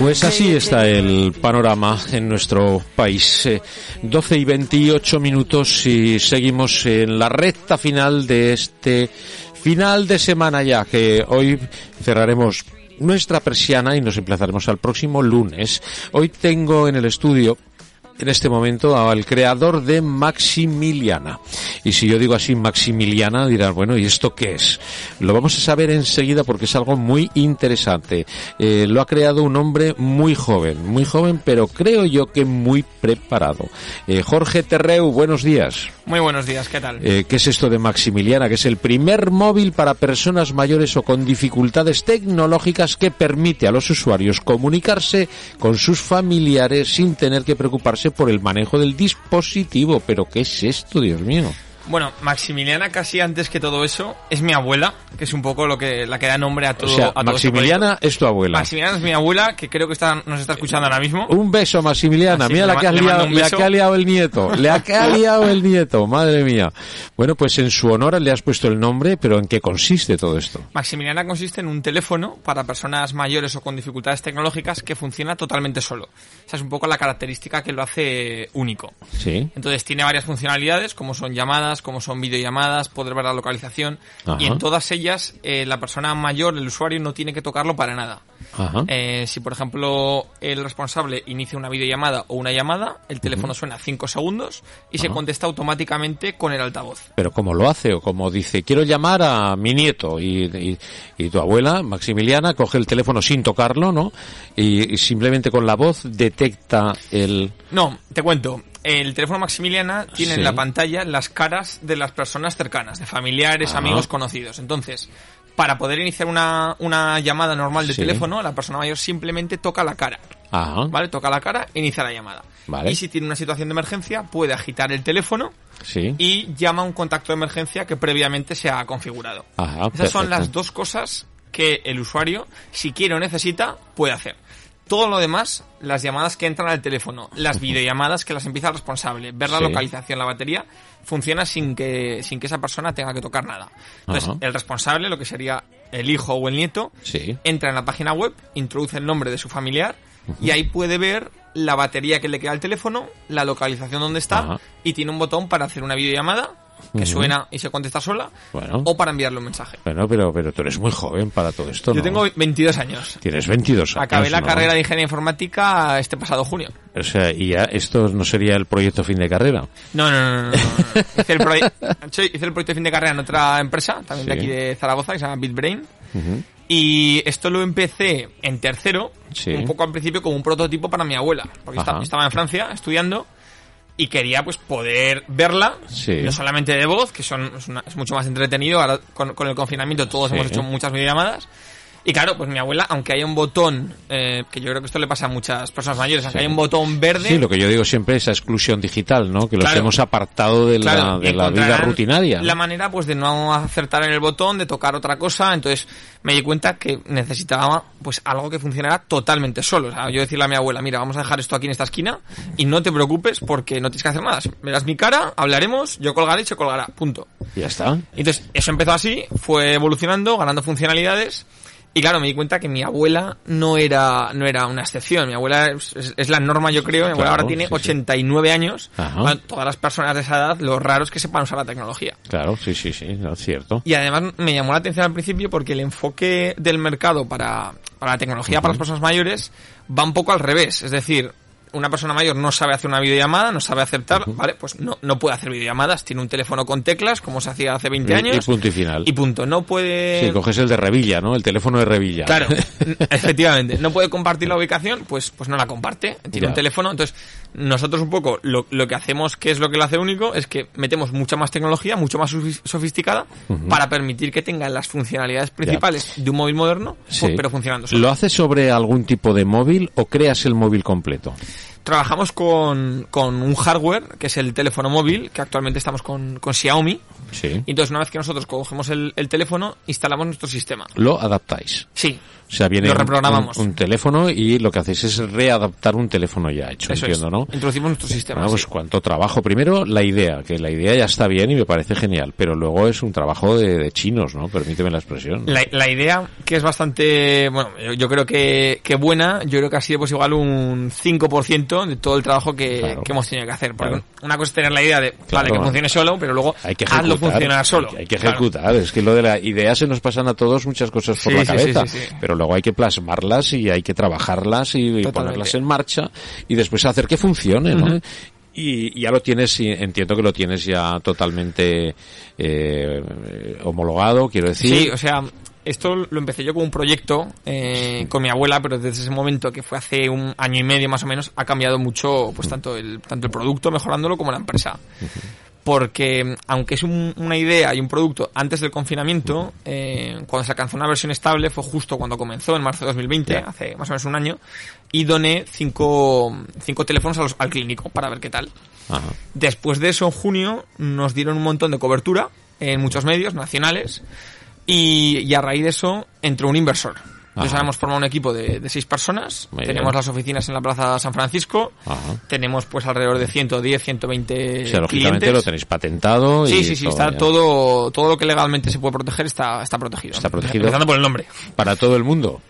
Pues así está el panorama en nuestro país. 12 y 28 minutos y seguimos en la recta final de este final de semana ya, que hoy cerraremos nuestra persiana y nos emplazaremos al próximo lunes. Hoy tengo en el estudio en este momento al creador de Maximiliana. Y si yo digo así Maximiliana, dirán, bueno, ¿y esto qué es? Lo vamos a saber enseguida porque es algo muy interesante. Eh, lo ha creado un hombre muy joven, muy joven, pero creo yo que muy preparado. Eh, Jorge Terreu, buenos días. Muy buenos días, ¿qué tal? Eh, ¿Qué es esto de Maximiliana? Que es el primer móvil para personas mayores o con dificultades tecnológicas que permite a los usuarios comunicarse con sus familiares sin tener que preocuparse por el manejo del dispositivo. Pero ¿qué es esto, Dios mío? Bueno, Maximiliana casi antes que todo eso es mi abuela, que es un poco lo que la que da nombre a todo. O sea, a todo Maximiliana este es tu abuela. Maximiliana es mi abuela, que creo que está, nos está escuchando ahora mismo. Un beso, Maximiliana. Así Mira la que has liado, la que ha liado el nieto. Le ha, que ha liado el nieto, madre mía. Bueno, pues en su honor le has puesto el nombre, pero ¿en qué consiste todo esto? Maximiliana consiste en un teléfono para personas mayores o con dificultades tecnológicas que funciona totalmente solo. Esa es un poco la característica que lo hace único. Sí. Entonces tiene varias funcionalidades, como son llamadas, como son videollamadas, poder ver la localización. Ajá. Y en todas ellas, eh, la persona mayor, el usuario, no tiene que tocarlo para nada. Ajá. Eh, si, por ejemplo, el responsable inicia una videollamada o una llamada, el teléfono suena 5 segundos y se contesta automáticamente con el altavoz. Pero ¿cómo lo hace? O como dice, quiero llamar a mi nieto y, y- y tu abuela, Maximiliana, coge el teléfono sin tocarlo, ¿no? Y, y simplemente con la voz detecta el... No, te cuento. El teléfono Maximiliana tiene Sí. en la pantalla las caras de las personas cercanas, de familiares, Ah. amigos, conocidos. Entonces, para poder iniciar una, una llamada normal de Sí. teléfono, la persona mayor simplemente toca la cara. Ajá. ¿Vale? Toca la cara inicia la llamada. Vale. Y si tiene una situación de emergencia, puede agitar el teléfono Sí. y llama a un contacto de emergencia que previamente se ha configurado. Ajá, Esas son las dos cosas que el usuario, si quiere o necesita, puede hacer. Todo lo demás, las llamadas que entran al teléfono, las videollamadas que las empieza el responsable, ver la Sí. localización, la batería, funciona sin que, sin que esa persona tenga que tocar nada. Entonces, Ajá. el responsable, lo que sería el hijo o el nieto, Sí. entra en la página web, introduce el nombre de su familiar y ahí puede ver la batería que le queda al teléfono, la localización donde está Ajá. y tiene un botón para hacer una videollamada que Ujú. suena y se contesta sola Bueno. o para enviarle un mensaje. Bueno, pero, pero tú eres muy joven para todo esto, Yo ¿no? tengo 22 años. Tienes 22 años, Acabé la ¿no? carrera de ingeniería informática este pasado junio. O sea, y ya esto no sería el proyecto fin de carrera. No, no, no, no. hice, el hice el proyecto de fin de carrera en otra empresa, también de Sí. aquí de Zaragoza, que se llama BitBrain. Ujú. Y esto lo empecé en tercero, Sí. un poco al principio como un prototipo para mi abuela, porque Ajá. esta- estaba en Francia estudiando y quería pues poder verla, Sí. no solamente de voz, que son, es, una- es mucho más entretenido, ahora con, con el confinamiento todos Sí. hemos hecho muchas videollamadas. Y claro, pues mi abuela, aunque haya un botón, eh, que yo creo que esto le pasa a muchas personas mayores, aunque Sí. haya un botón verde, Sí, lo que yo digo siempre es esa exclusión digital, ¿no? Que los Claro. hemos apartado de la, de la vida rutinaria. La manera pues de no acertar en el botón, de tocar otra cosa, entonces me di cuenta que necesitaba pues algo que funcionara totalmente solo. O sea, yo decirle a mi abuela, mira, vamos a dejar esto aquí en esta esquina y no te preocupes porque no tienes que hacer nada. Verás mi cara, hablaremos, yo colgaré y se colgará. Punto. Ya está. Entonces, eso empezó así, fue evolucionando, ganando funcionalidades. Y claro, me di cuenta que mi abuela no era, no era una excepción. Mi abuela es, la norma, yo creo. Mi abuela Claro, ahora tiene sí, sí. 89 años. Ajá. Todas las personas de esa edad, lo raro es que sepan usar la tecnología. Claro, sí, sí, sí, no, es cierto. Y además me llamó la atención al principio porque el enfoque del mercado para, para la tecnología para las personas mayores va un poco al revés. Es decir, una persona mayor no sabe hacer una videollamada, no sabe aceptar, ¿vale? Pues no, no puede hacer videollamadas. Tiene un teléfono con teclas, como se hacía hace 20 Y- años. y punto y final. Y punto. No puede... Sí, coges el de Revilla, ¿no? El teléfono de Revilla. Claro, efectivamente. No puede compartir la ubicación, pues, pues no la comparte. Tiene Ya. un teléfono. Entonces, nosotros un poco lo, lo que hacemos, que es lo que lo hace único, es que metemos mucha más tecnología, mucho más sofis- sofisticada, para permitir que tenga las funcionalidades principales de un móvil moderno, Sí. pues, pero funcionando solo. ¿Lo haces sobre algún tipo de móvil o creas el móvil completo? Trabajamos con, con un hardware, que es el teléfono móvil, que actualmente estamos con, con Xiaomi. Sí. Y entonces, una vez que nosotros cogemos el, el teléfono, instalamos nuestro sistema. Lo adaptáis. Sí. O sea, viene un- reprogramamos. un, un teléfono y lo que hacéis es readaptar un teléfono ya hecho, Eso entiendo, es. ¿no? Introducimos nuestro sistema. Bueno, pues sí. cuánto trabajo. Primero, la idea, que la idea ya está bien y me parece genial, pero luego es un trabajo de, de chinos, ¿no? Permíteme la expresión. La, la idea, que es bastante, bueno, yo, yo creo que, que buena, yo creo que ha sido pues igual un 5% de todo el trabajo que, Claro. que hemos tenido que hacer. Porque Claro. una cosa es tener la idea de, Claro. vale, que funcione solo, pero luego Hay que hazlo ejecutar. funcionar solo. Hay que ejecutar. Es que lo de la idea se nos pasan a todos muchas cosas por Sí, la cabeza. sí, sí, sí. Pero luego hay que plasmarlas y hay que trabajarlas y, ponerlas en marcha y después hacer que funcione. Y y ya lo tienes, entiendo que lo tienes ya totalmente eh, homologado, quiero decir. Sí, o sea, esto lo empecé yo como un proyecto eh, con mi abuela, pero desde ese momento, que fue hace un año y medio más o menos, ha cambiado mucho, pues tanto el, tanto el producto, mejorándolo, como la empresa. Porque, aunque es un- una idea y un producto antes del confinamiento, eh, cuando se alcanzó una versión estable fue justo cuando comenzó, en marzo de 2020, Ya. hace más o menos un año, y doné cinco, cinco teléfonos a los- al clínico para ver qué tal. Ajá. Después de eso, en junio, nos dieron un montón de cobertura en muchos medios nacionales y, y a raíz de eso entró un inversor. Entonces ahora hemos formado un equipo de, de seis personas, Muy tenemos bien. las oficinas en la Plaza San Francisco, Ajá. tenemos pues alrededor de 110, 120 O sea, lógicamente clientes. lo tenéis patentado y Sí, sí, sí, está ya. todo, todo lo que legalmente se puede proteger está, está protegido. Está protegido. Empezando por el nombre, para todo el mundo.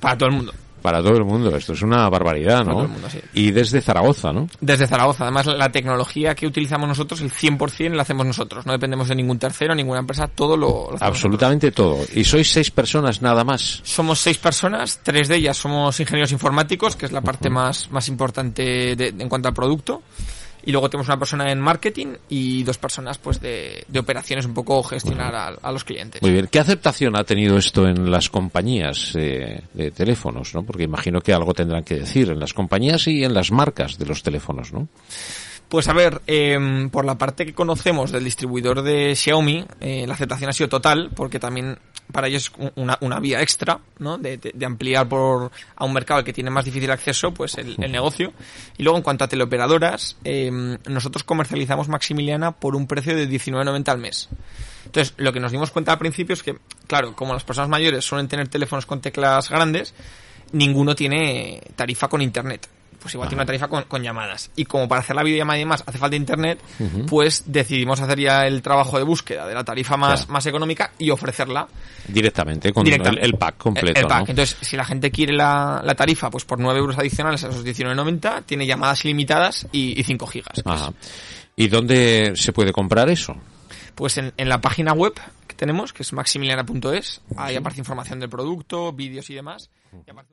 para todo el mundo. Para todo el mundo. Esto es una barbaridad, Para ¿no? todo el mundo, sí. Y desde Zaragoza, ¿no? Desde Zaragoza. Además, la tecnología que utilizamos nosotros, el 100% la hacemos nosotros. No dependemos de ningún tercero, ninguna empresa. Todo lo, lo Absolutamente todo. Y sois seis personas nada más. Somos seis personas, tres de ellas somos ingenieros informáticos, que es la parte más, más importante de- en cuanto al producto. Y luego tenemos una persona en marketing y dos personas pues de, de operaciones, un poco gestionar a, a los clientes. Muy bien. ¿Qué aceptación ha tenido esto en las compañías eh, de teléfonos, no? Porque imagino que algo tendrán que decir en las compañías y en las marcas de los teléfonos, ¿no? Pues a ver, em, por la parte que conocemos del distribuidor de Xiaomi, eh, la aceptación ha sido total, porque también para ellos es un- una, una vía extra, ¿no? De, de- de ampliar por a un mercado al que tiene más difícil acceso, pues el, el negocio. Y luego en cuanto a teleoperadoras, em, nosotros comercializamos Maximiliana por un precio de 19.90 al mes. Entonces, lo que nos dimos cuenta al principio es que, claro, como las personas mayores suelen tener teléfonos con teclas grandes, ninguno tiene tarifa con internet. Pues igual tiene una tarifa con, con llamadas. Y como para hacer la videollamada y demás hace falta internet, pues decidimos hacer ya el trabajo de búsqueda de la tarifa más, Claro. más económica y ofrecerla Directamente, con directamente. El, el pack completo, El, el pack. ¿no? Entonces, si la gente quiere la, la tarifa, pues por 9 euros adicionales a esos 19,90, tiene llamadas ilimitadas y, y 5 gigas. que Ajá. ¿Y dónde se puede comprar eso? Pues en, en la página web que tenemos, que es maximiliana.es, ahí aparece información del producto, vídeos y demás. Y aparece-